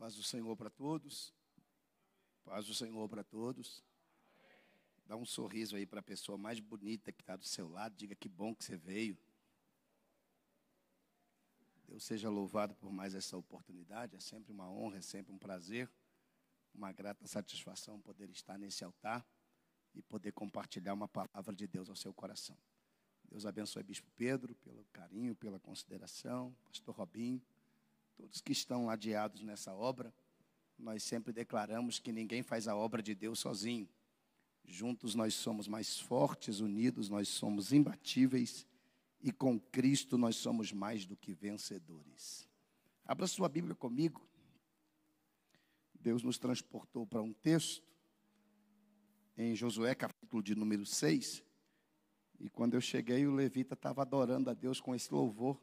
Paz do Senhor para todos. Paz do Senhor para todos. Dá um sorriso aí para a pessoa mais bonita que está do seu lado. Diga que bom que você veio. Deus seja louvado por mais essa oportunidade. É sempre uma honra, é sempre um prazer, uma grata satisfação poder estar nesse altar e poder compartilhar uma palavra de Deus ao seu coração. Deus abençoe Bispo Pedro pelo carinho, pela consideração, Pastor Robinho todos que estão ladeados nessa obra, nós sempre declaramos que ninguém faz a obra de Deus sozinho. Juntos nós somos mais fortes, unidos nós somos imbatíveis e com Cristo nós somos mais do que vencedores. Abra sua Bíblia comigo. Deus nos transportou para um texto em Josué, capítulo de número 6. E quando eu cheguei, o levita estava adorando a Deus com esse louvor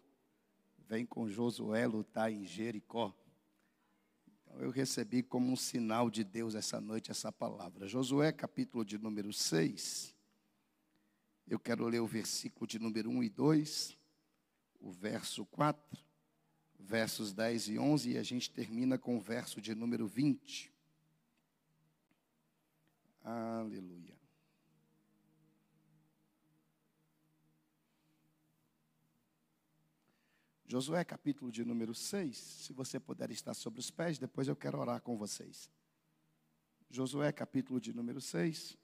vem com Josué lutar em Jericó. Então eu recebi como um sinal de Deus essa noite essa palavra. Josué, capítulo de número 6. Eu quero ler o versículo de número 1 e 2, o verso 4, versos 10 e 11, e a gente termina com o verso de número 20. Aleluia. Josué, capítulo de número 6. Se você puder estar sobre os pés, depois eu quero orar com vocês. Josué, capítulo de número 6.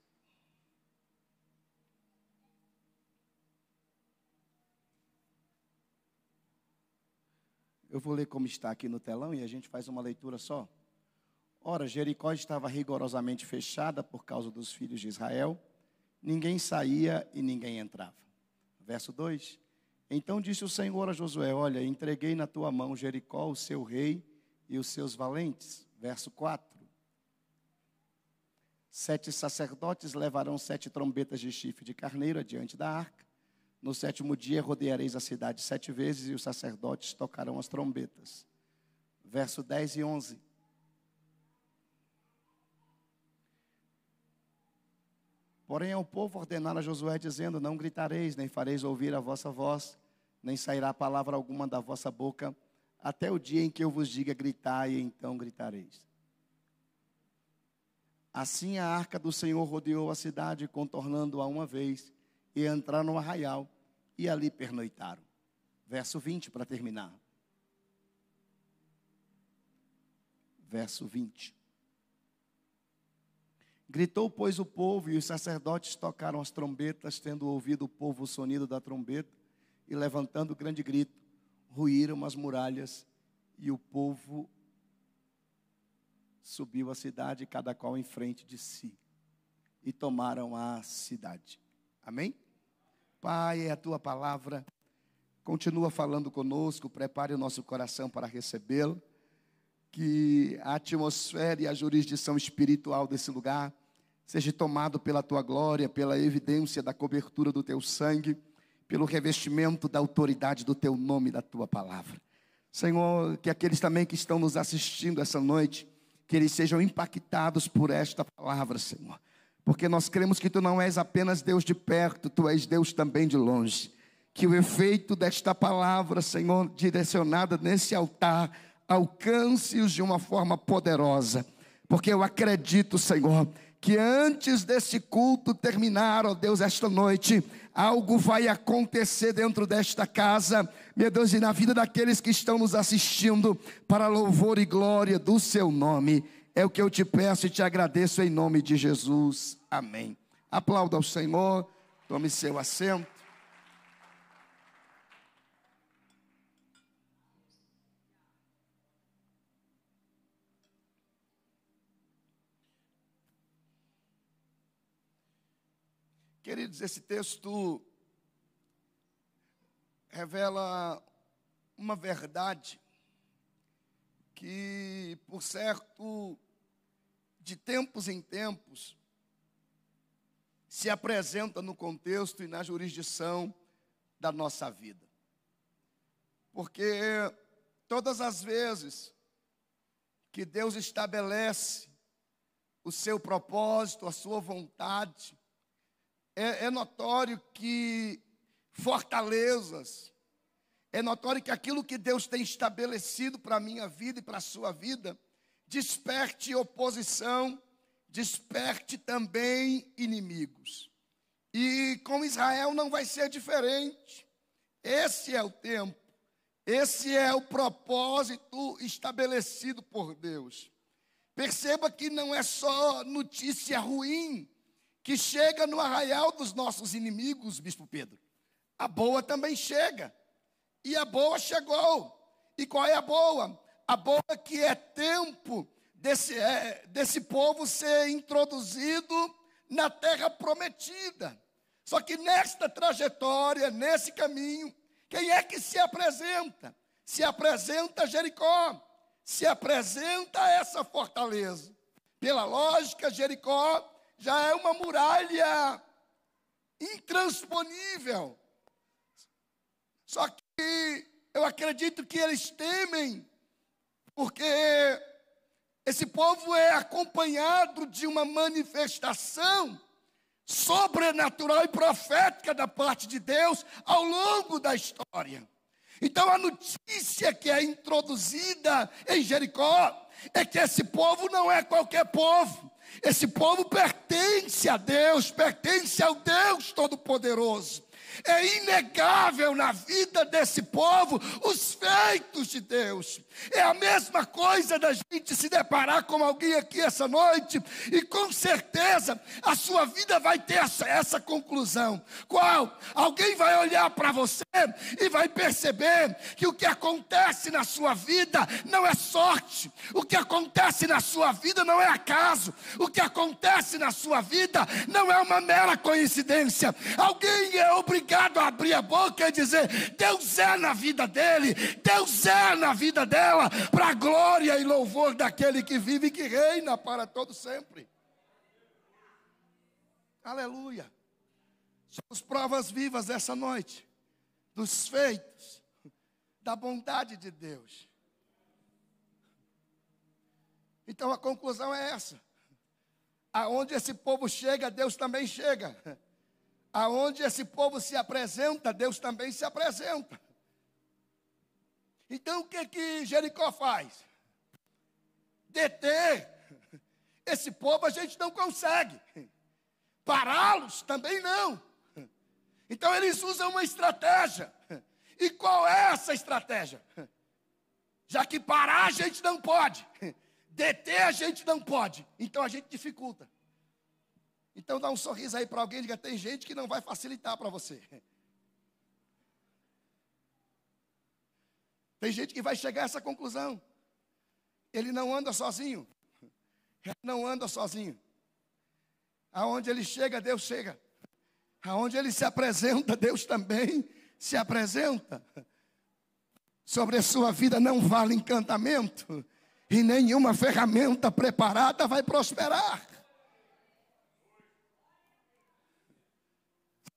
Eu vou ler como está aqui no telão e a gente faz uma leitura só. Ora, Jericó estava rigorosamente fechada por causa dos filhos de Israel. Ninguém saía e ninguém entrava. Verso 2. Então disse o Senhor a Josué: Olha, entreguei na tua mão Jericó, o seu rei e os seus valentes. Verso 4. Sete sacerdotes levarão sete trombetas de chifre de carneiro adiante da arca. No sétimo dia rodeareis a cidade sete vezes e os sacerdotes tocarão as trombetas. Verso 10 e 11. Porém, ao povo ordenar a Josué, dizendo: Não gritareis, nem fareis ouvir a vossa voz, nem sairá palavra alguma da vossa boca, até o dia em que eu vos diga gritai, e então gritareis. Assim a arca do Senhor rodeou a cidade, contornando-a uma vez, e entraram no arraial, e ali pernoitaram. Verso 20 para terminar. Verso 20. Gritou, pois, o povo, e os sacerdotes tocaram as trombetas, tendo ouvido o povo o sonido da trombeta, e levantando grande grito, ruíram as muralhas, e o povo subiu a cidade, cada qual em frente de si, e tomaram a cidade. Amém? Pai, é a tua palavra, continua falando conosco, prepare o nosso coração para recebê-lo, que a atmosfera e a jurisdição espiritual desse lugar seja tomado pela tua glória, pela evidência da cobertura do teu sangue, pelo revestimento da autoridade do teu nome, da tua palavra. Senhor, que aqueles também que estão nos assistindo essa noite, que eles sejam impactados por esta palavra, Senhor. Porque nós cremos que tu não és apenas Deus de perto, tu és Deus também de longe. Que o efeito desta palavra, Senhor, direcionada nesse altar, alcance-os de uma forma poderosa. Porque eu acredito, Senhor, que antes desse culto terminar, ó Deus, esta noite, algo vai acontecer dentro desta casa, meu Deus, e na vida daqueles que estão nos assistindo, para louvor e glória do seu nome. É o que eu te peço e te agradeço em nome de Jesus. Amém. Aplauda ao Senhor, tome seu assento. Queridos, esse texto revela uma verdade que, por certo, de tempos em tempos, se apresenta no contexto e na jurisdição da nossa vida. Porque todas as vezes que Deus estabelece o seu propósito, a sua vontade, é, é notório que fortalezas, é notório que aquilo que Deus tem estabelecido para a minha vida e para a sua vida, desperte oposição, desperte também inimigos. E com Israel não vai ser diferente. Esse é o tempo, esse é o propósito estabelecido por Deus. Perceba que não é só notícia ruim que chega no arraial dos nossos inimigos, Bispo Pedro. A boa também chega. E a boa chegou. E qual é a boa? A boa que é tempo desse, é, desse povo ser introduzido na terra prometida. Só que nesta trajetória, nesse caminho, quem é que se apresenta? Se apresenta Jericó, se apresenta essa fortaleza. Pela lógica, Jericó já é uma muralha intransponível. Só que eu acredito que eles temem, porque esse povo é acompanhado de uma manifestação sobrenatural e profética da parte de Deus ao longo da história. Então a notícia que é introduzida em Jericó é que esse povo não é qualquer povo. Esse povo pertence a Deus, pertence ao Deus Todo-Poderoso. É inegável na vida desse povo os feitos de Deus. É a mesma coisa da gente se deparar com alguém aqui essa noite e com certeza a sua vida vai ter essa, essa conclusão. Qual? Alguém vai olhar para você e vai perceber que o que acontece na sua vida não é sorte, o que acontece na sua vida não é acaso, o que acontece na sua vida não é uma mera coincidência. Alguém é obrigado a abrir a boca e dizer: Deus é na vida dele, Deus é na vida dela, para a glória e louvor daquele que vive e que reina para todo sempre. Aleluia. Somos provas vivas essa noite dos feitos da bondade de Deus. Então a conclusão é essa. Aonde esse povo chega, Deus também chega. Aonde esse povo se apresenta, Deus também se apresenta. Então o que que Jericó faz? Deter. Esse povo a gente não consegue. Pará-los também não. Então eles usam uma estratégia. E qual é essa estratégia? Já que parar a gente não pode, deter a gente não pode, então a gente dificulta. Então dá um sorriso aí para alguém e diga: tem gente que não vai facilitar para você. Tem gente que vai chegar a essa conclusão. Ele não anda sozinho. Ele não anda sozinho. Aonde ele chega, Deus chega. Aonde ele se apresenta, Deus também se apresenta. Sobre a sua vida não vale encantamento, e nenhuma ferramenta preparada vai prosperar.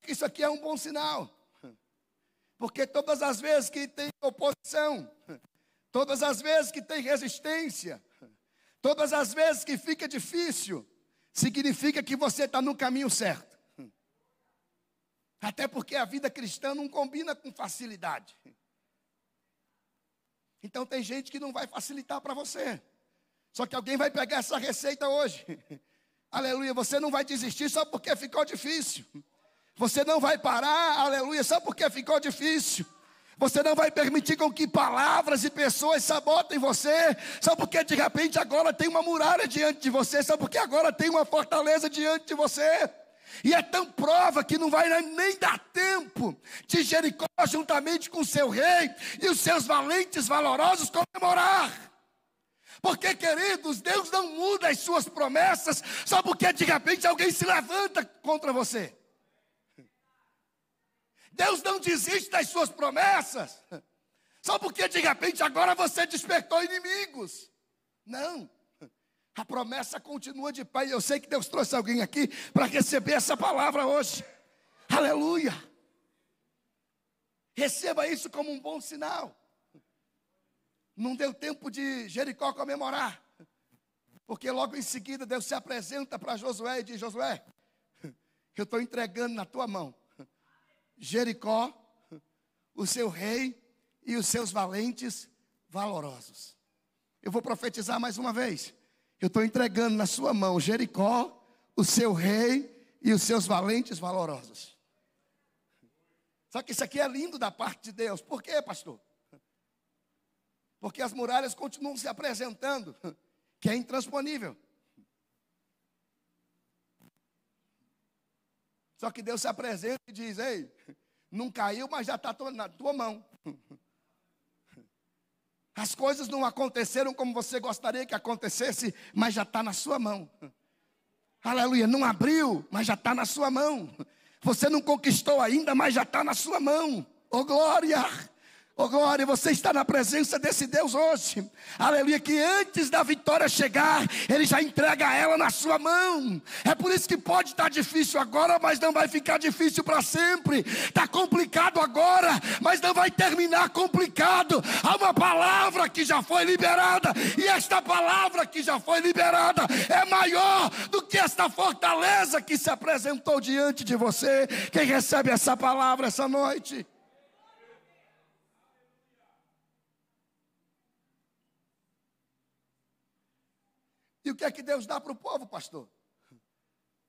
Isso aqui é um bom sinal. Porque todas as vezes que tem oposição, todas as vezes que tem resistência, todas as vezes que fica difícil, significa que você está no caminho certo. Até porque a vida cristã não combina com facilidade. Então tem gente que não vai facilitar para você. Só que alguém vai pegar essa receita hoje. Aleluia, você não vai desistir só porque ficou difícil. Você não vai parar, aleluia, só porque ficou difícil. Você não vai permitir com que palavras e pessoas sabotem você, só porque de repente agora tem uma muralha diante de você, só porque agora tem uma fortaleza diante de você. E é tão prova que não vai nem dar tempo de Jericó, juntamente com seu rei e os seus valentes, valorosos, comemorar. Porque, queridos, Deus não muda as suas promessas só porque de repente alguém se levanta contra você. Deus não desiste das suas promessas. Só porque de repente agora você despertou inimigos. Não. A promessa continua de pé. E eu sei que Deus trouxe alguém aqui para receber essa palavra hoje. Aleluia. Receba isso como um bom sinal. Não deu tempo de Jericó comemorar. Porque logo em seguida Deus se apresenta para Josué e diz: Josué, eu estou entregando na tua mão Jericó, o seu rei e os seus valentes valorosos. Eu vou profetizar mais uma vez. Eu estou entregando na sua mão Jericó, o seu rei e os seus valentes valorosos. Só que isso aqui é lindo da parte de Deus. Por quê, pastor? Porque as muralhas continuam se apresentando, que é intransponível. Só que Deus se apresenta e diz: Ei, não caiu, mas já está na tua mão. As coisas não aconteceram como você gostaria que acontecesse, mas já está na sua mão. Aleluia, não abriu, mas já está na sua mão. Você não conquistou ainda, mas já está na sua mão. Oh glória! Oh glória, você está na presença desse Deus hoje. Aleluia, que antes da vitória chegar, Ele já entrega ela na sua mão. É por isso que pode estar difícil agora, mas não vai ficar difícil para sempre. Está complicado agora, mas não vai terminar complicado. Há uma palavra que já foi liberada, e esta palavra que já foi liberada é maior do que esta fortaleza que se apresentou diante de você. Quem recebe essa palavra essa noite? E o que é que Deus dá para o povo, pastor?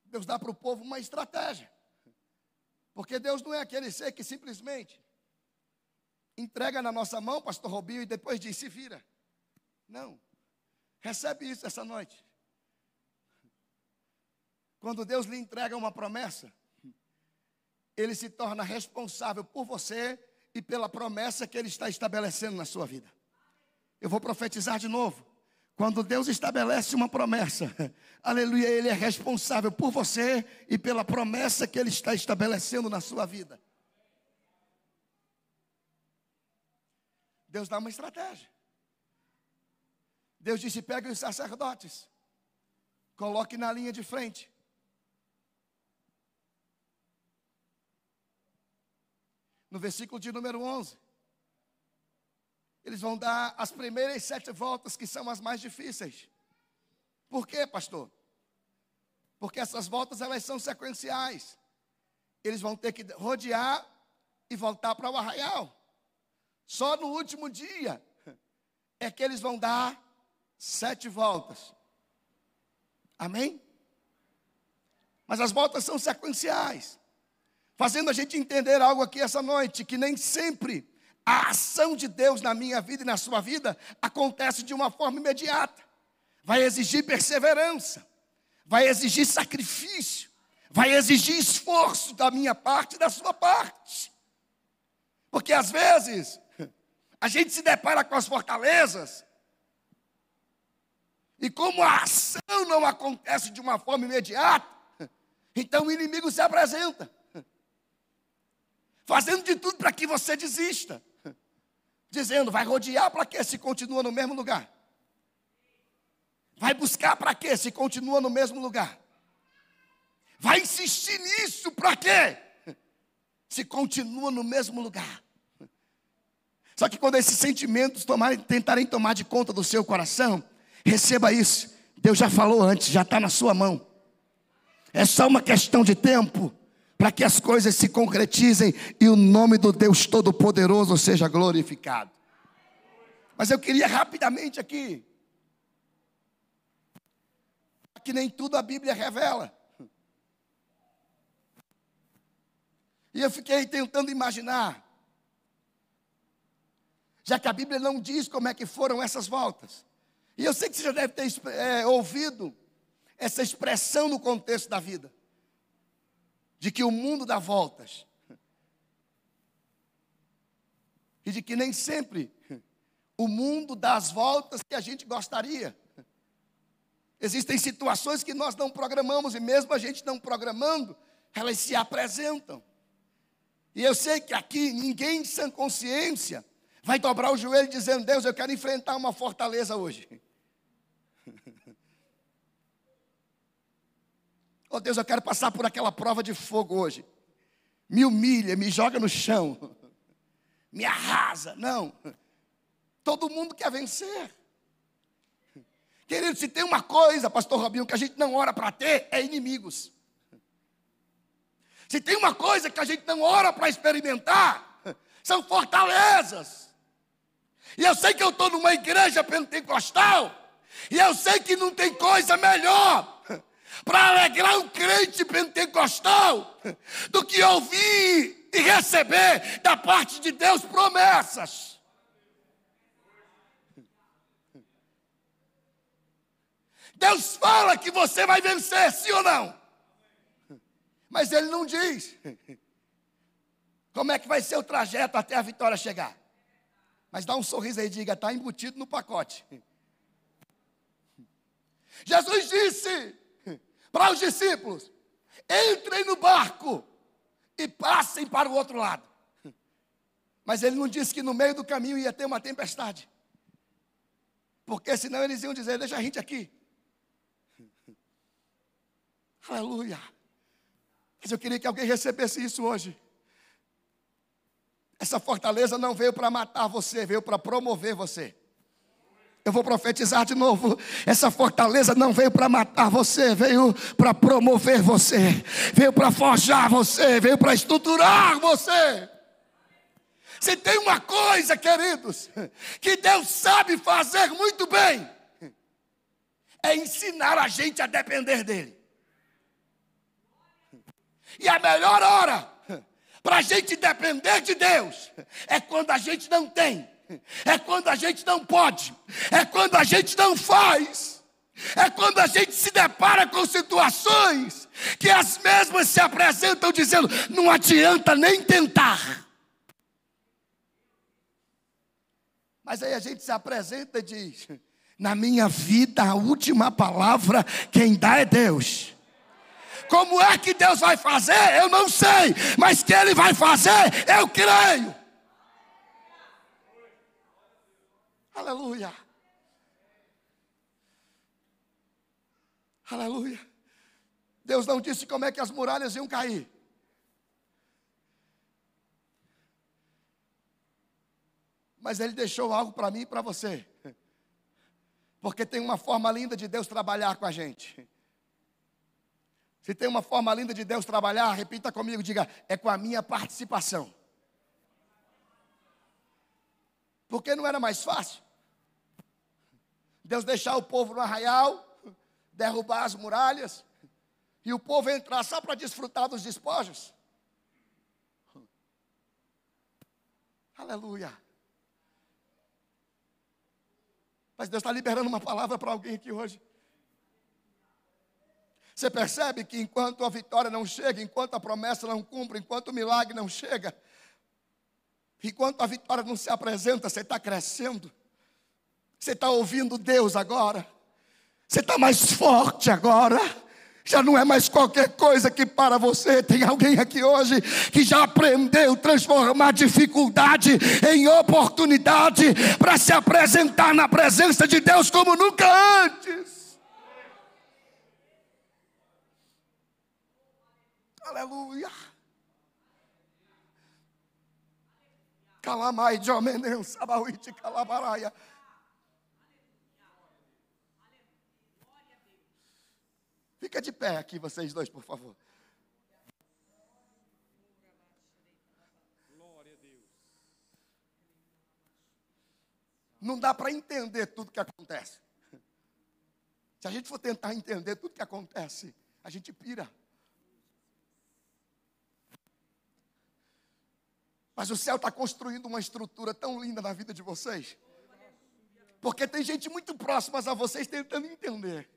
Deus dá para o povo uma estratégia. Porque Deus não é aquele ser que simplesmente entrega na nossa mão, pastor Robinho, e depois diz: se vira. Não. Recebe isso essa noite. Quando Deus lhe entrega uma promessa, Ele se torna responsável por você e pela promessa que Ele está estabelecendo na sua vida. Eu vou profetizar de novo. Quando Deus estabelece uma promessa, aleluia, Ele é responsável por você e pela promessa que Ele está estabelecendo na sua vida. Deus dá uma estratégia. Deus disse: pegue os sacerdotes, coloque na linha de frente. No versículo de número 11 eles vão dar as primeiras sete voltas, que são as mais difíceis. Por quê, pastor? Porque essas voltas elas são sequenciais. Eles vão ter que rodear e voltar para o arraial. Só no último dia é que eles vão dar sete voltas. Amém? Mas as voltas são sequenciais, fazendo a gente entender algo aqui essa noite, que nem sempre a ação de Deus na minha vida e na sua vida acontece de uma forma imediata. Vai exigir perseverança, vai exigir sacrifício, vai exigir esforço da minha parte e da sua parte. Porque às vezes a gente se depara com as fortalezas e como a ação não acontece de uma forma imediata, então o inimigo se apresenta, fazendo de tudo para que você desista dizendo: vai rodear para quê se continua no mesmo lugar? Vai buscar para quê se continua no mesmo lugar? Vai insistir nisso para quê? Se continua no mesmo lugar. Só que quando esses sentimentos tomarem, tentarem tomar de conta do seu coração, receba isso. Deus já falou antes, já está na sua mão. É só uma questão de tempo para que as coisas se concretizem e o nome do Deus Todo-Poderoso seja glorificado. Mas eu queria rapidamente aqui, que nem tudo a Bíblia revela. E eu fiquei tentando imaginar, já que a Bíblia não diz como é que foram essas voltas. E eu sei que você já deve ter é, ouvido essa expressão no contexto da vida de que o mundo dá voltas. E de que nem sempre o mundo dá as voltas que a gente gostaria. Existem situações que nós não programamos e mesmo a gente não programando, elas se apresentam. E eu sei que aqui ninguém sem consciência vai dobrar o joelho dizendo: Deus, eu quero enfrentar uma fortaleza hoje. Oh Deus, eu quero passar por aquela prova de fogo hoje. Me humilha, me joga no chão, me arrasa. Não. Todo mundo quer vencer. Querido, se tem uma coisa, pastor Robinho, que a gente não ora para ter, é inimigos. Se tem uma coisa que a gente não ora para experimentar, são fortalezas. E eu sei que eu estou numa igreja pentecostal. E eu sei que não tem coisa melhor para alegrar um crente pentecostal do que ouvir e receber da parte de Deus promessas. Deus fala que você vai vencer, sim ou não? Mas Ele não diz como é que vai ser o trajeto até a vitória chegar. Mas dá um sorriso aí e diga: está embutido no pacote. Jesus disse para os discípulos: entrem no barco e passem para o outro lado. Mas ele não disse que no meio do caminho ia ter uma tempestade. Porque senão eles iam dizer: deixa a gente aqui. Aleluia. Mas eu queria que alguém recebesse isso hoje. Essa fortaleza não veio para matar você, veio para promover você. Eu vou profetizar de novo. Essa fortaleza não veio para matar você, veio para promover você, veio para forjar você, veio para estruturar você. Se tem uma coisa, queridos, que Deus sabe fazer muito bem, é ensinar a gente a depender dEle. E a melhor hora para a gente depender de Deus é quando a gente não tem é quando a gente não pode, é quando a gente não faz, é quando a gente se depara com situações que as mesmas se apresentam dizendo: não adianta nem tentar. Mas aí a gente se apresenta e diz: na minha vida a última palavra quem dá é Deus. Como é que Deus vai fazer? Eu não sei, mas que Ele vai fazer, eu creio. Aleluia. Aleluia. Deus não disse como é que as muralhas iam cair. Mas Ele deixou algo para mim e para você. Porque tem uma forma linda de Deus trabalhar com a gente. Se tem uma forma linda de Deus trabalhar, repita comigo, diga, é com a minha participação. Porque não era mais fácil? Deus deixar o povo no arraial, derrubar as muralhas, e o povo entrar só para desfrutar dos despojos. Aleluia. Mas Deus está liberando uma palavra para alguém aqui hoje. Você percebe que enquanto a vitória não chega, enquanto a promessa não cumpre, enquanto o milagre não chega, enquanto a vitória não se apresenta, você está crescendo. Você está ouvindo Deus agora? Você está mais forte agora? Já não é mais qualquer coisa que para você. Tem alguém aqui hoje que já aprendeu transformar dificuldade em oportunidade para se apresentar na presença de Deus como nunca antes. Aleluia. Calamai, Jomeneu, Sabauite, Calabaraia. Fica de pé aqui, vocês dois, por favor. Não dá para entender tudo que acontece. Se a gente for tentar entender tudo que acontece, a gente pira. Mas o céu está construindo uma estrutura tão linda na vida de vocês. Porque tem gente muito próxima a vocês tentando entender.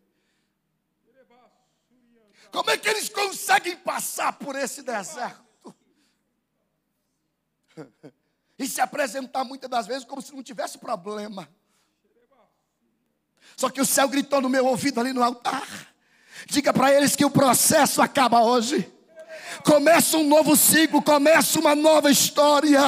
Como é que eles conseguem passar por esse deserto? E se apresentar muitas das vezes como se não tivesse problema. Só que o céu gritou no meu ouvido ali no altar. Diga para eles que o processo acaba hoje. Começa um novo ciclo, começa uma nova história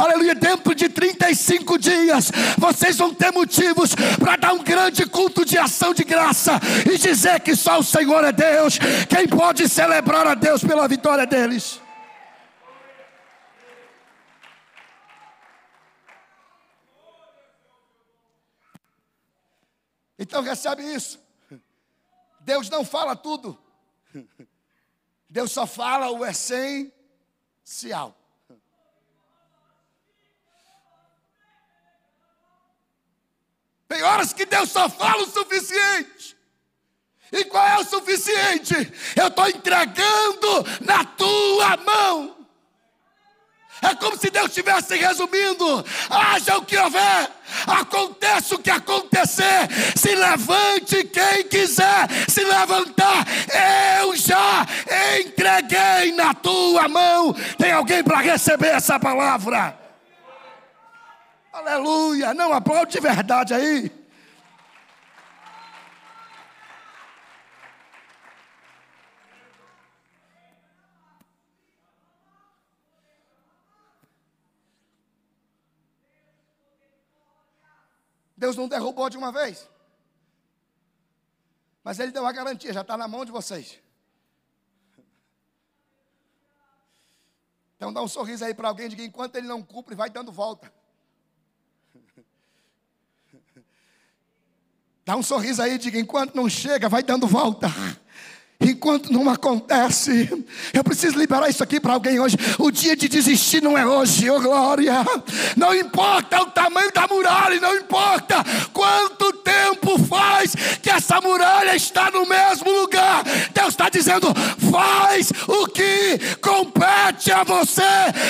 aleluia, dentro de 35 dias, vocês vão ter motivos para dar um grande culto de ação de graça e dizer que só o Senhor é Deus. Quem pode celebrar a Deus pela vitória deles? Então recebe isso. Deus não fala tudo. Deus só fala o essencial. Tem horas que Deus só fala o suficiente. E qual é o suficiente? Eu estou entregando na tua mão. É como se Deus estivesse resumindo: haja o que houver, aconteça o que acontecer, se levante quem quiser se levantar, eu já entreguei na tua mão. Tem alguém para receber essa palavra? Aleluia! Não aplaude de verdade aí. Deus não derrubou de uma vez. Mas Ele deu a garantia, já está na mão de vocês. Então dá um sorriso aí para alguém diga, enquanto ele não cumpre, vai dando volta. Dá um sorriso aí e diga, enquanto não chega, vai dando volta. Enquanto não acontece, eu preciso liberar isso aqui para alguém hoje. O dia de desistir não é hoje, oh glória. Não importa o tamanho da muralha, não importa quanto tempo faz que essa muralha está no mesmo lugar. Deus está dizendo: faz o que compete a você,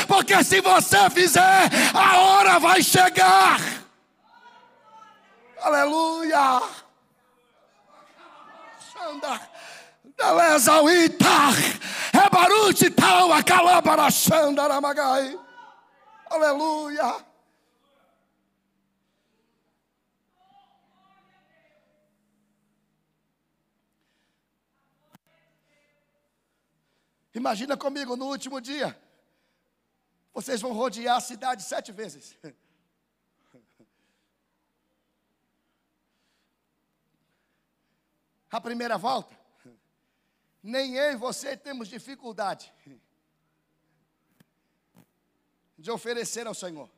porque se você fizer, a hora vai chegar. Aleluia. Xanda. Delezauita, Rebarute tal, a Calabarachandaramagai. Aleluia. Imagina comigo no último dia. Vocês vão rodear a cidade sete vezes. A primeira volta, nem eu e você temos dificuldade de oferecer ao Senhor.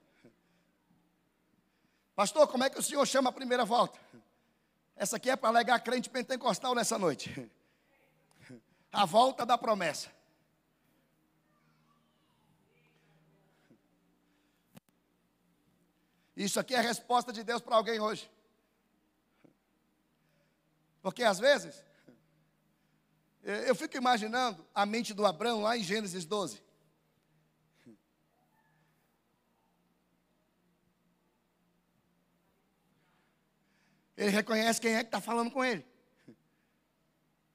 Pastor, como é que o senhor chama a primeira volta? Essa aqui é para alegar crente pentecostal nessa noite. A volta da promessa. Isso aqui é a resposta de Deus para alguém hoje. Porque às vezes eu fico imaginando a mente do Abraão lá em Gênesis 12. Ele reconhece quem é que está falando com ele.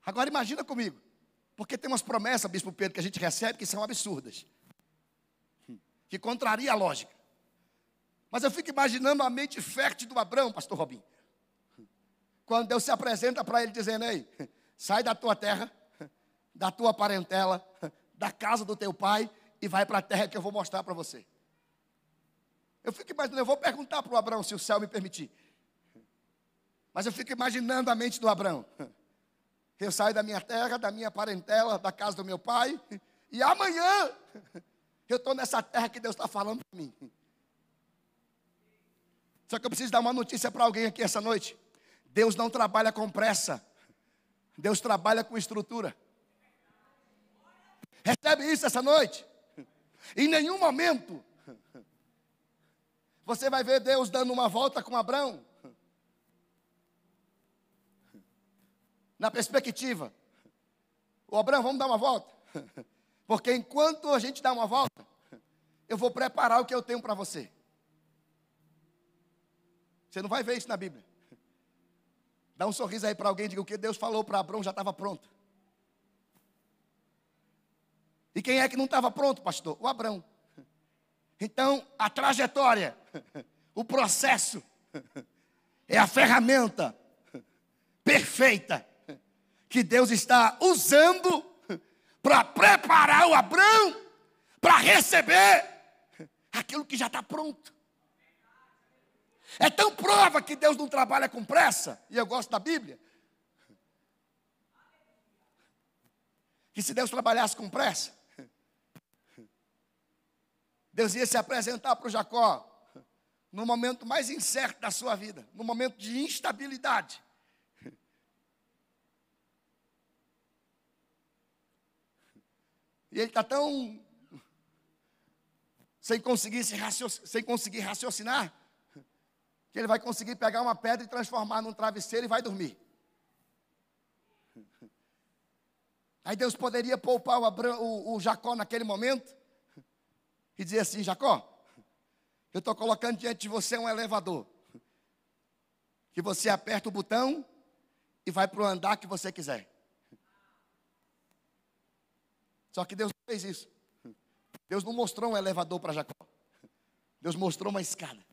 Agora imagina comigo. Porque tem umas promessas, Bispo Pedro, que a gente recebe que são absurdas. Que contraria a lógica. Mas eu fico imaginando a mente fértil do Abraão, pastor Robin. Quando Deus se apresenta para ele dizendo, ei, sai da tua terra, da tua parentela, da casa do teu pai e vai para a terra que eu vou mostrar para você. Eu fico imaginando, eu vou perguntar para o Abraão se o céu me permitir. Mas eu fico imaginando a mente do Abraão. Eu saio da minha terra, da minha parentela, da casa do meu pai, e amanhã eu estou nessa terra que Deus está falando para mim. Só que eu preciso dar uma notícia para alguém aqui essa noite. Deus não trabalha com pressa. Deus trabalha com estrutura. Recebe isso essa noite. Em nenhum momento você vai ver Deus dando uma volta com Abraão. Na perspectiva, o Abraão, vamos dar uma volta. Porque enquanto a gente dá uma volta, eu vou preparar o que eu tenho para você. Você não vai ver isso na Bíblia. Dá um sorriso aí para alguém, diga o que Deus falou para Abraão já estava pronto. E quem é que não estava pronto, pastor? O Abraão. Então, a trajetória, o processo, é a ferramenta perfeita que Deus está usando para preparar o Abraão para receber aquilo que já está pronto. É tão prova que Deus não trabalha com pressa, e eu gosto da Bíblia, que se Deus trabalhasse com pressa, Deus ia se apresentar para o Jacó no momento mais incerto da sua vida, no momento de instabilidade. E ele está tão sem conseguir, se sem conseguir raciocinar que ele vai conseguir pegar uma pedra e transformar num travesseiro e vai dormir. Aí Deus poderia poupar o, Abra, o, o Jacó naquele momento e dizer assim: Jacó, eu estou colocando diante de você um elevador. Que você aperta o botão e vai para o andar que você quiser. Só que Deus não fez isso. Deus não mostrou um elevador para Jacó. Deus mostrou uma escada.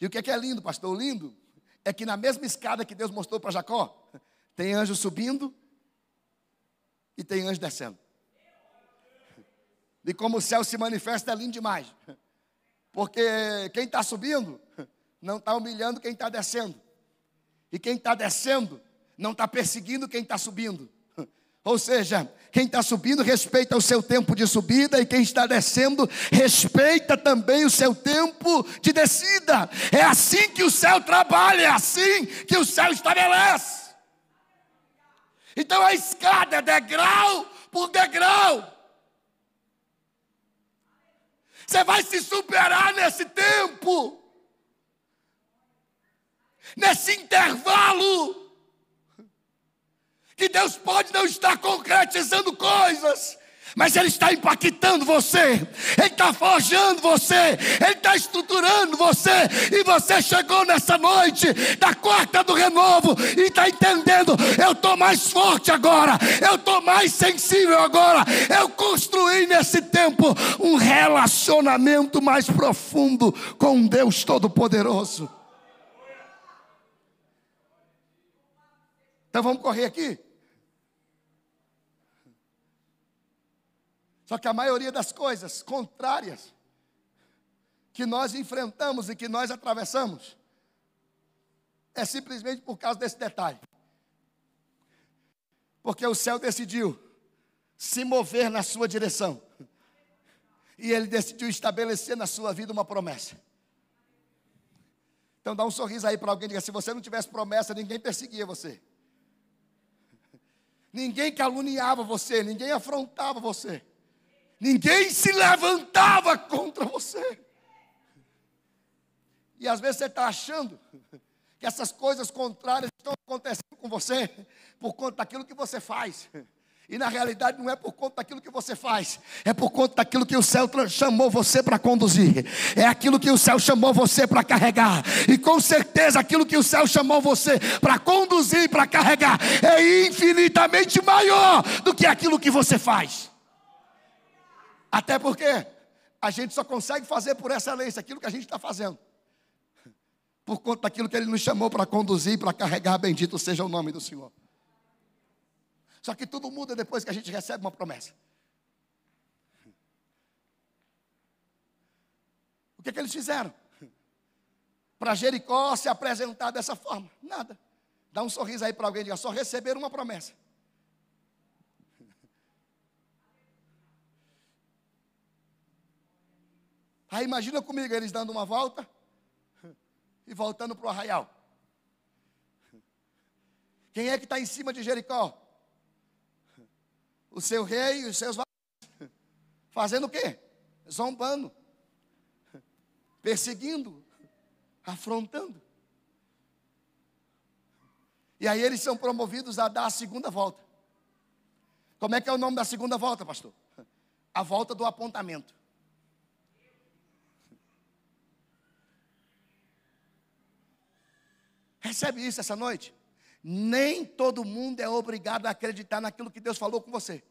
E o que é, que é lindo, pastor? O lindo é que na mesma escada que Deus mostrou para Jacó, tem anjo subindo e tem anjo descendo. E como o céu se manifesta é lindo demais. Porque quem está subindo não está humilhando quem está descendo. E quem está descendo não está perseguindo quem está subindo. Ou seja, quem está subindo respeita o seu tempo de subida e quem está descendo respeita também o seu tempo de descida. É assim que o céu trabalha, é assim que o céu estabelece. Então a escada é degrau por degrau. Você vai se superar nesse tempo, nesse intervalo, que Deus pode não estar concretizando coisas, mas Ele está impactando você, Ele está forjando você, Ele está estruturando você, e você chegou nessa noite da quarta do renovo e está entendendo: eu estou mais forte agora, eu estou mais sensível agora, eu construí nesse tempo um relacionamento mais profundo com Deus Todo-Poderoso. Então vamos correr aqui? Só que a maioria das coisas contrárias que nós enfrentamos e que nós atravessamos é simplesmente por causa desse detalhe. Porque o céu decidiu se mover na sua direção. E ele decidiu estabelecer na sua vida uma promessa. Então dá um sorriso aí para alguém e diga: se você não tivesse promessa, ninguém perseguia você. Ninguém caluniava você, ninguém afrontava você. Ninguém se levantava contra você. E às vezes você está achando que essas coisas contrárias estão acontecendo com você por conta daquilo que você faz. E na realidade não é por conta daquilo que você faz, é por conta daquilo que o céu chamou você para conduzir, é aquilo que o céu chamou você para carregar, e com certeza aquilo que o céu chamou você para conduzir, para carregar, é infinitamente maior do que aquilo que você faz. Até porque a gente só consegue fazer por excelência aquilo que a gente está fazendo. Por conta daquilo que Ele nos chamou para conduzir, para carregar, bendito seja o nome do Senhor. Só que tudo muda depois que a gente recebe uma promessa. O que, é que eles fizeram? Para Jericó se apresentar dessa forma? Nada. Dá um sorriso aí para alguém e diga: só receber uma promessa. Aí imagina comigo eles dando uma volta e voltando para o arraial. Quem é que está em cima de Jericó? O seu rei e os seus Fazendo o quê? Zombando. Perseguindo. Afrontando. E aí eles são promovidos a dar a segunda volta. Como é que é o nome da segunda volta, pastor? A volta do apontamento. Recebe isso essa noite? Nem todo mundo é obrigado a acreditar naquilo que Deus falou com você.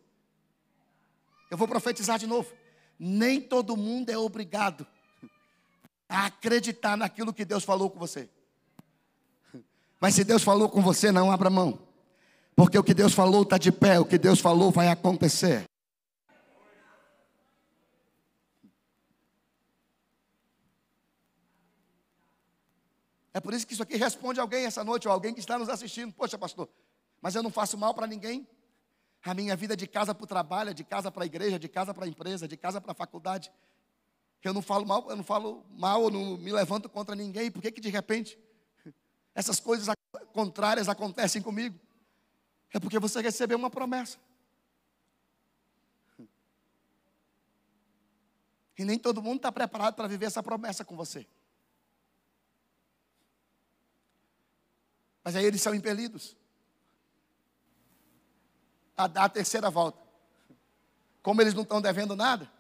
Eu vou profetizar de novo. Nem todo mundo é obrigado a acreditar naquilo que Deus falou com você. Mas se Deus falou com você, não abra mão. Porque o que Deus falou está de pé, o que Deus falou vai acontecer. É por isso que isso aqui responde alguém essa noite, ou alguém que está nos assistindo. Poxa, pastor, mas eu não faço mal para ninguém. A minha vida é de casa para o trabalho, é de casa para a igreja, de casa para a empresa, de casa para a faculdade. Eu não falo mal, eu não falo mal, eu não me levanto contra ninguém. Por que, que de repente essas coisas contrárias acontecem comigo? É porque você recebeu uma promessa. E nem todo mundo está preparado para viver essa promessa com você. Mas aí eles são impelidos a dar a terceira volta. Como eles não estão devendo nada.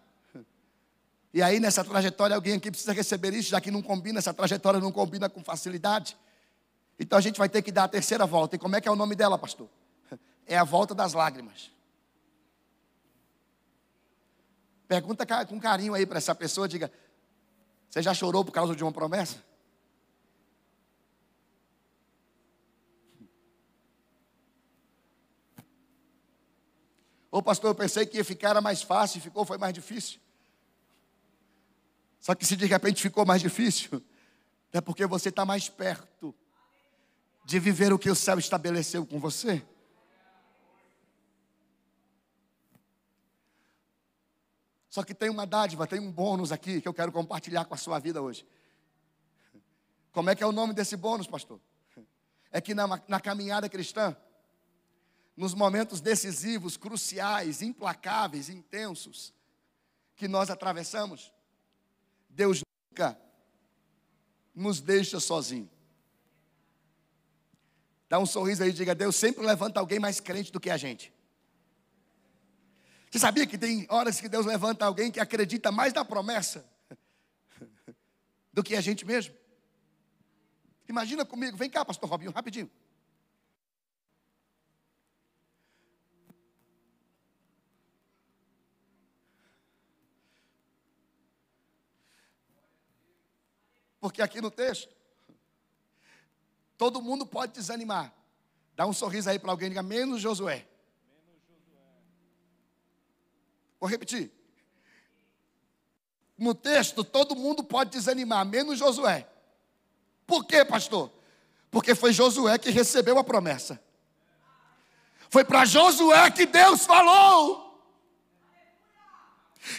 E aí nessa trajetória alguém aqui precisa receber isso, já que não combina, essa trajetória não combina com facilidade. Então a gente vai ter que dar a terceira volta. E como é que é o nome dela, pastor? É a volta das lágrimas. Pergunta com carinho aí para essa pessoa, diga: Você já chorou por causa de uma promessa? Ô pastor, eu pensei que ia ficar mais fácil, ficou, foi mais difícil. Só que se de repente ficou mais difícil, é porque você está mais perto de viver o que o céu estabeleceu com você. Só que tem uma dádiva, tem um bônus aqui que eu quero compartilhar com a sua vida hoje. Como é que é o nome desse bônus, pastor? É que na, na caminhada cristã, nos momentos decisivos, cruciais, implacáveis, intensos que nós atravessamos, Deus nunca nos deixa sozinho. Dá um sorriso aí e diga: Deus sempre levanta alguém mais crente do que a gente. Você sabia que tem horas que Deus levanta alguém que acredita mais na promessa do que a gente mesmo? Imagina comigo, vem cá, pastor Robinho, rapidinho. Porque aqui no texto, todo mundo pode desanimar. Dá um sorriso aí para alguém, diga menos Josué. Vou repetir. No texto, todo mundo pode desanimar, menos Josué. Por quê, pastor? Porque foi Josué que recebeu a promessa. Foi para Josué que Deus falou.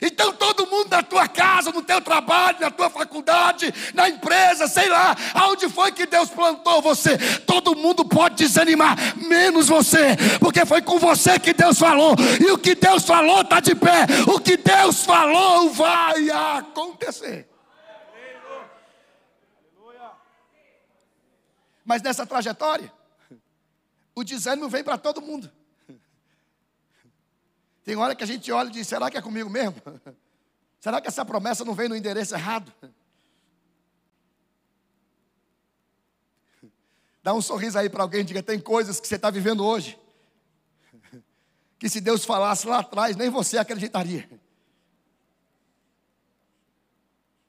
Então todo mundo na tua casa, no teu trabalho, na tua faculdade, na empresa, sei lá, aonde foi que Deus plantou você, todo mundo pode desanimar, menos você, porque foi com você que Deus falou, e o que Deus falou está de pé, o que Deus falou vai acontecer. Mas nessa trajetória, o desânimo vem para todo mundo. Tem hora que a gente olha e diz: será que é comigo mesmo? Será que essa promessa não vem no endereço errado? Dá um sorriso aí para alguém e diga: tem coisas que você está vivendo hoje, que se Deus falasse lá atrás, nem você acreditaria.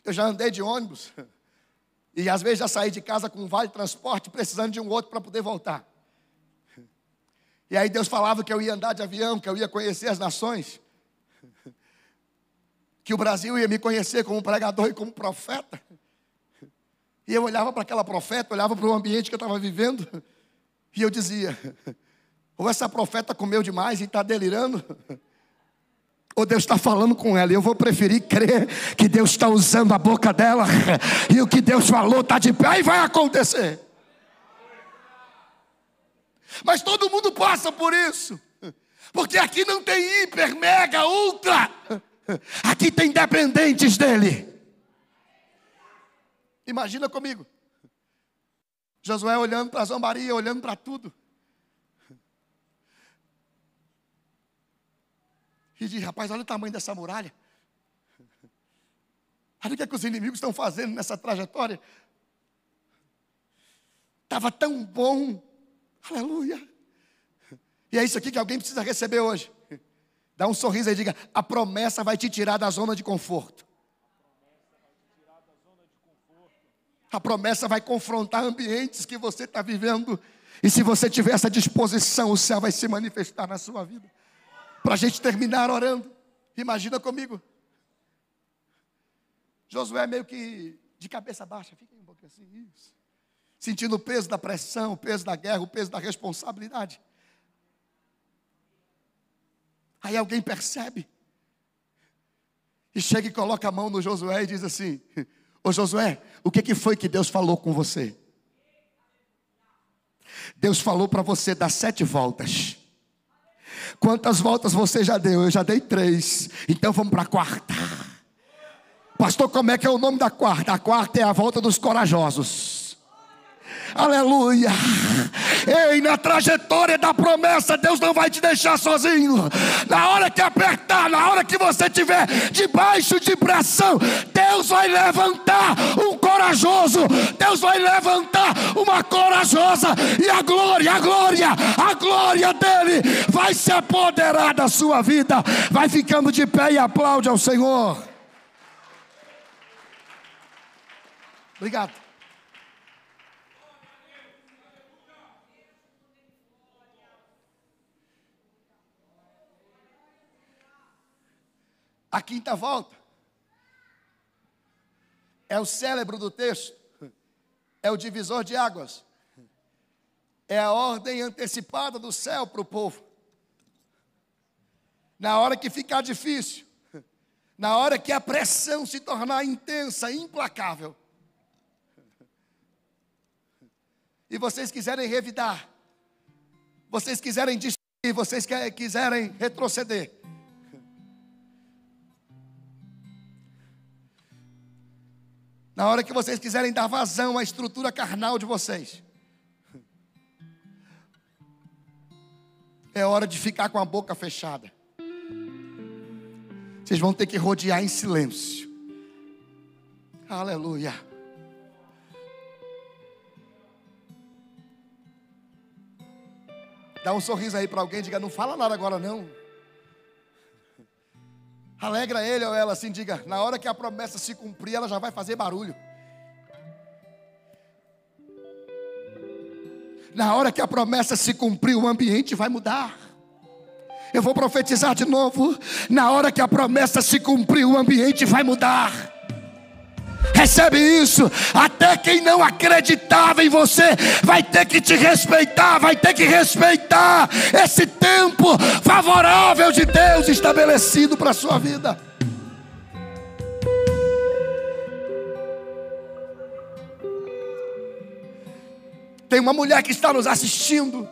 Eu já andei de ônibus, e às vezes já saí de casa com um vale transporte, precisando de um outro para poder voltar. E aí Deus falava que eu ia andar de avião, que eu ia conhecer as nações, que o Brasil ia me conhecer como pregador e como profeta. E eu olhava para aquela profeta, olhava para o ambiente que eu estava vivendo, e eu dizia: ou essa profeta comeu demais e está delirando, ou Deus está falando com ela, e eu vou preferir crer que Deus está usando a boca dela, e o que Deus falou está de pé, e vai acontecer. Mas todo mundo passa por isso. Porque aqui não tem hiper, mega, ultra. Aqui tem dependentes dele. Imagina comigo. Josué olhando para a zombaria, olhando para tudo. E diz: Rapaz, olha o tamanho dessa muralha. Olha o que, é que os inimigos estão fazendo nessa trajetória. Estava tão bom Aleluia. E é isso aqui que alguém precisa receber hoje. Dá um sorriso e diga: a promessa vai te tirar da zona de conforto. A promessa vai confrontar ambientes que você está vivendo. E se você tiver essa disposição, o céu vai se manifestar na sua vida. Para a gente terminar orando. Imagina comigo. Josué meio que de cabeça baixa. Fica um pouquinho assim. Isso sentindo o peso da pressão, o peso da guerra, o peso da responsabilidade. Aí alguém percebe e chega e coloca a mão no Josué e diz assim: Ô Josué, o que, que foi que Deus falou com você? Deus falou para você dar sete voltas. Quantas voltas você já deu? Eu já dei três. Então vamos para a quarta. Pastor, como é que é o nome da quarta? A quarta é a volta dos corajosos. Aleluia. Ei, na trajetória da promessa, Deus não vai te deixar sozinho. Na hora que apertar, na hora que você estiver debaixo de pressão, Deus vai levantar um corajoso. Deus vai levantar uma corajosa. E a glória, a glória, a glória dele vai se apoderar da sua vida. Vai ficando de pé e aplaude ao Senhor. Obrigado. A quinta volta. É o cérebro do texto, é o divisor de águas, é a ordem antecipada do céu para o povo. Na hora que ficar difícil, na hora que a pressão se tornar intensa, implacável, e vocês quiserem revidar, vocês quiserem destruir, vocês quiserem retroceder, Na hora que vocês quiserem dar vazão à estrutura carnal de vocês, é hora de ficar com a boca fechada. Vocês vão ter que rodear em silêncio. Aleluia. Dá um sorriso aí para alguém, diga: não fala nada agora não. Alegra ele ou ela assim, diga: na hora que a promessa se cumprir, ela já vai fazer barulho. Na hora que a promessa se cumprir, o ambiente vai mudar. Eu vou profetizar de novo. Na hora que a promessa se cumprir, o ambiente vai mudar. Recebe isso. Até quem não acreditava em você vai ter que te respeitar, vai ter que respeitar esse tempo favorável de Deus estabelecido para a sua vida. Tem uma mulher que está nos assistindo.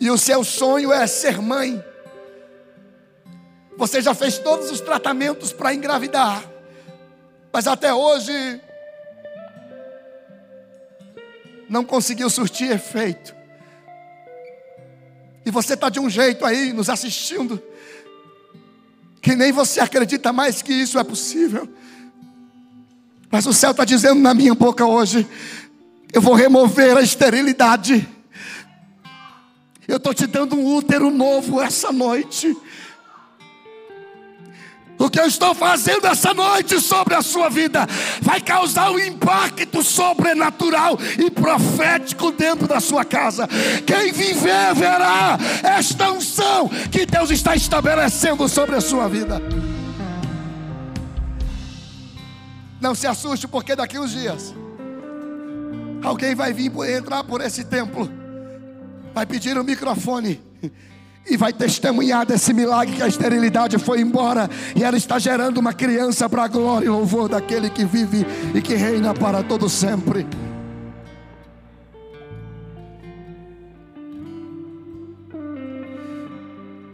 E o seu sonho é ser mãe. Você já fez todos os tratamentos para engravidar, mas até hoje não conseguiu surtir efeito. E você está de um jeito aí nos assistindo, que nem você acredita mais que isso é possível. Mas o céu está dizendo na minha boca hoje: eu vou remover a esterilidade. Eu estou te dando um útero novo essa noite. O que eu estou fazendo essa noite sobre a sua vida vai causar um impacto sobrenatural e profético dentro da sua casa. Quem viver verá esta unção que Deus está estabelecendo sobre a sua vida. Não se assuste, porque daqui uns dias alguém vai vir entrar por esse templo, vai pedir o um microfone e vai testemunhar desse milagre que a esterilidade foi embora e ela está gerando uma criança para a glória e louvor daquele que vive e que reina para todo sempre.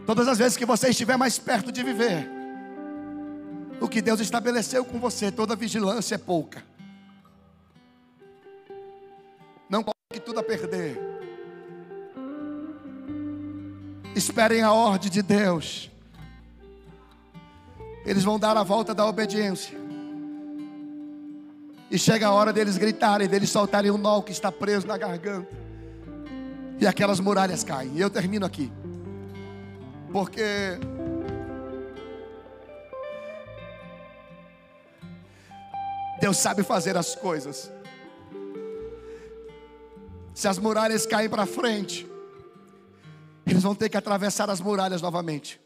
Todas as vezes que você estiver mais perto de viver, o que Deus estabeleceu com você, toda vigilância é pouca. Não coloque tudo a perder. Esperem a ordem de Deus. Eles vão dar a volta da obediência. E chega a hora deles gritarem, deles soltarem o nó que está preso na garganta. E aquelas muralhas caem. E eu termino aqui. Porque Deus sabe fazer as coisas. Se as muralhas caem para frente, eles vão ter que atravessar as muralhas novamente.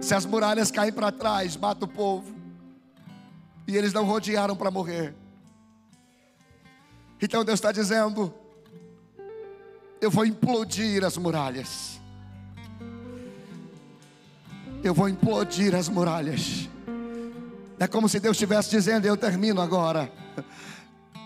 Se as muralhas caem para trás, mata o povo. E eles não rodearam para morrer. Então Deus está dizendo: Eu vou implodir as muralhas. Eu vou implodir as muralhas. É como se Deus estivesse dizendo: Eu termino agora.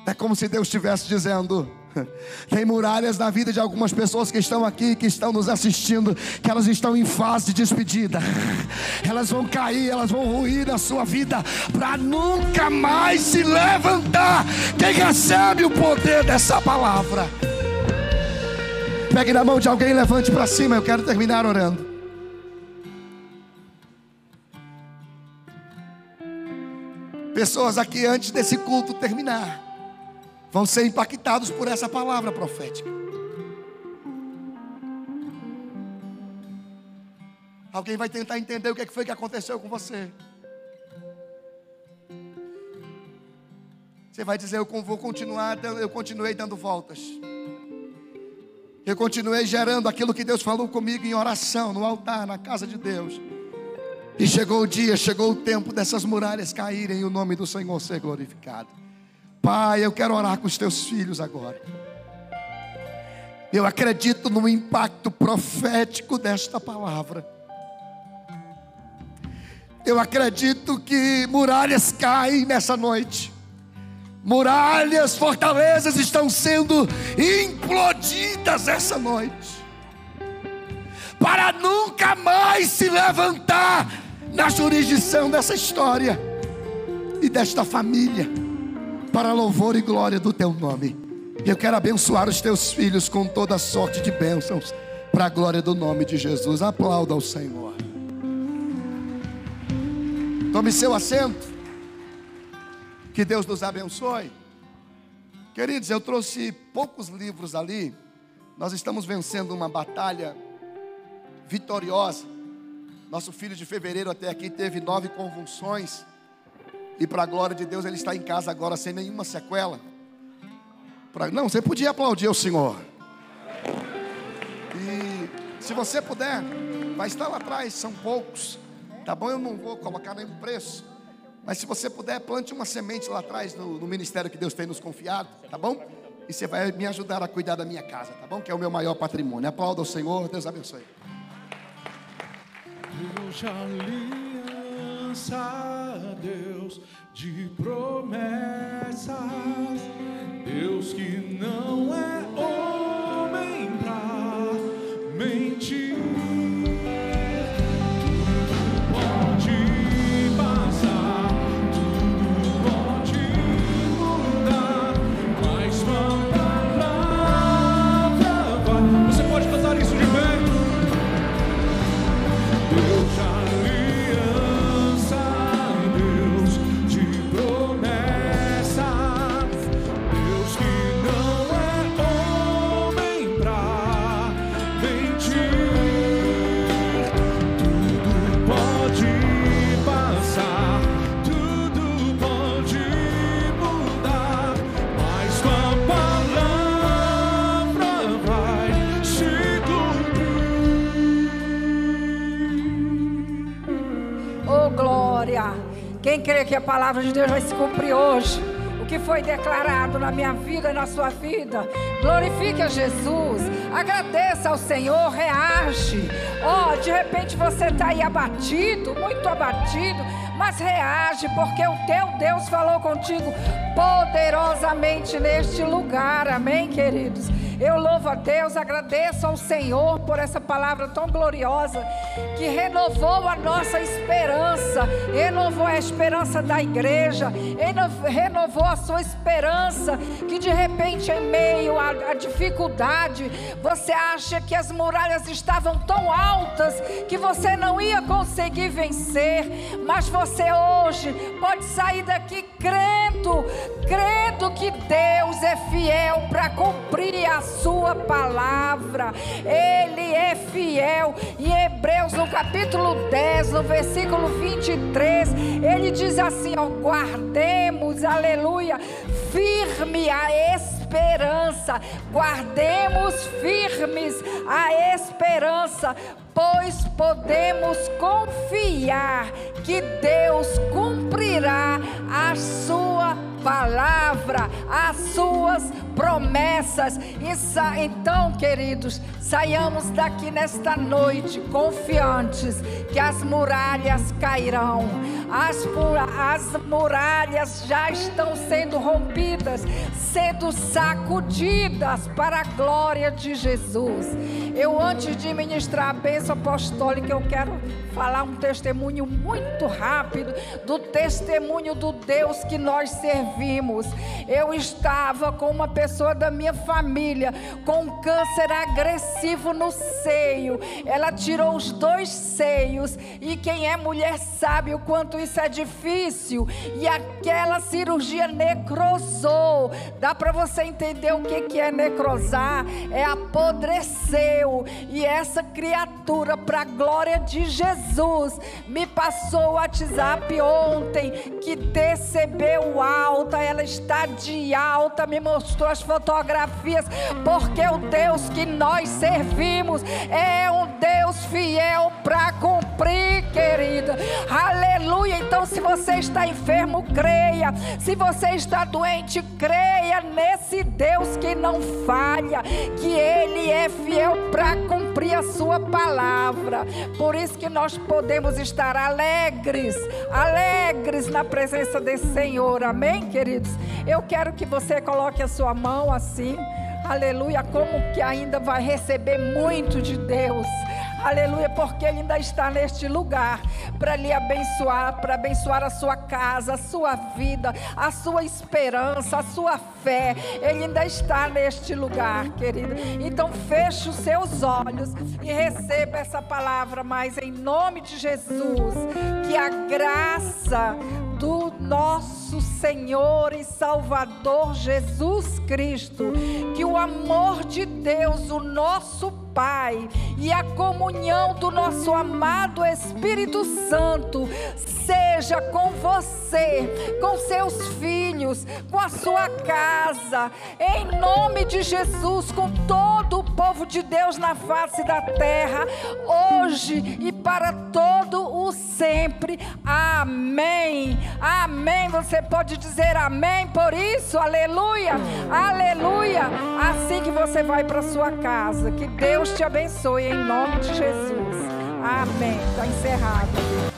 É como se Deus estivesse dizendo: Tem muralhas na vida de algumas pessoas que estão aqui, que estão nos assistindo, que elas estão em fase de despedida. Elas vão cair, elas vão ruir na sua vida para nunca mais se levantar. Quem recebe o poder dessa palavra? Pegue na mão de alguém levante para cima. Eu quero terminar orando. Pessoas aqui antes desse culto terminar vão ser impactados por essa palavra profética. Alguém vai tentar entender o que é foi que aconteceu com você. Você vai dizer: Eu vou continuar, eu continuei dando voltas. Eu continuei gerando aquilo que Deus falou comigo em oração, no altar, na casa de Deus. E chegou o dia, chegou o tempo dessas muralhas caírem e o nome do Senhor ser glorificado. Pai, eu quero orar com os teus filhos agora. Eu acredito no impacto profético desta palavra. Eu acredito que muralhas caem nessa noite. Muralhas, fortalezas estão sendo implodidas essa noite. Para nunca mais se levantar na jurisdição dessa história e desta família, para louvor e glória do teu nome. Eu quero abençoar os teus filhos com toda sorte de bênçãos, para a glória do nome de Jesus. Aplauda ao Senhor. Tome seu assento. Que Deus nos abençoe. Queridos, eu trouxe poucos livros ali. Nós estamos vencendo uma batalha vitoriosa. Nosso filho de fevereiro até aqui teve nove convulsões. E para a glória de Deus, ele está em casa agora sem nenhuma sequela. Pra... Não, você podia aplaudir o Senhor. E se você puder, vai estar lá atrás, são poucos. Tá bom? Eu não vou colocar nenhum preço. Mas se você puder, plante uma semente lá atrás no, no ministério que Deus tem nos confiado, tá bom? E você vai me ajudar a cuidar da minha casa, tá bom? Que é o meu maior patrimônio. Aplauda o Senhor, Deus abençoe. Deus de aliança, Deus de promessas, Deus que não é homem pra mentir. Quem crê que a palavra de Deus vai se cumprir hoje? O que foi declarado na minha vida e na sua vida? Glorifique a Jesus, agradeça ao Senhor, reage. Oh, de repente você está aí abatido, muito abatido, mas reage, porque o teu Deus falou contigo poderosamente neste lugar, amém, queridos? Eu louvo a Deus, agradeço ao Senhor por essa palavra tão gloriosa que renovou a nossa esperança, renovou a esperança da igreja, renovou a sua esperança. Que de repente, em meio à, à dificuldade, você acha que as muralhas estavam tão altas que você não ia conseguir vencer, mas você hoje pode sair daqui crendo, crendo que Deus é fiel para cumprir a sua palavra. Ele é fiel. Em Hebreus, capítulo 10, no versículo 23, ele diz assim: ó, guardemos, aleluia, firme a esperança, guardemos firmes a esperança, pois podemos confiar que Deus cumprirá a sua palavra as suas promessas. Então, queridos, saiamos daqui nesta noite confiantes que as muralhas cairão, as, as muralhas já estão sendo rompidas, sendo sacudidas para a glória de Jesus. Eu, antes de ministrar a bênção apostólica, eu quero falar um testemunho muito rápido do testemunho do Deus que nós servimos. Eu estava com uma pessoa da minha família com câncer agressivo no seio. Ela tirou os dois seios e quem é mulher sabe o quanto isso é difícil. E aquela cirurgia necrosou. Dá para você entender o que que é necrosar? É apodreceu. E essa criatura para a glória de Jesus me passou o WhatsApp ontem que recebeu alta, ela está de alta, me mostrou as fotografias, porque o Deus que nós servimos é um Deus fiel para cumprir, querida. Aleluia. Então, se você está enfermo, creia. Se você está doente, creia nesse Deus que não falha, que Ele é fiel para cumprir a Sua palavra. Por isso que nós podemos estar alegres, alegres na presença desse Senhor. Amém, queridos? Eu quero que você coloque a sua mão assim. Aleluia, como que ainda vai receber muito de Deus. Aleluia, porque Ele ainda está neste lugar para lhe abençoar, para abençoar a sua casa, a sua vida, a sua esperança, a sua fé. Ele ainda está neste lugar, querido. Então feche os seus olhos e receba essa palavra, mas em nome de Jesus, que a graça do nosso Senhor e Salvador Jesus Cristo, que o amor de Deus, o nosso Pai, e a comunhão do nosso amado Espírito Santo seja com você, com seus filhos, com a sua casa, em nome de Jesus, com todo o povo de Deus na face da terra, hoje e para todo o sempre. Amém. Amém. Você pode dizer amém por isso? Aleluia. Aleluia. Assim que você vai para sua casa, que Deus te abençoe em nome de Jesus. Amém. Está encerrado.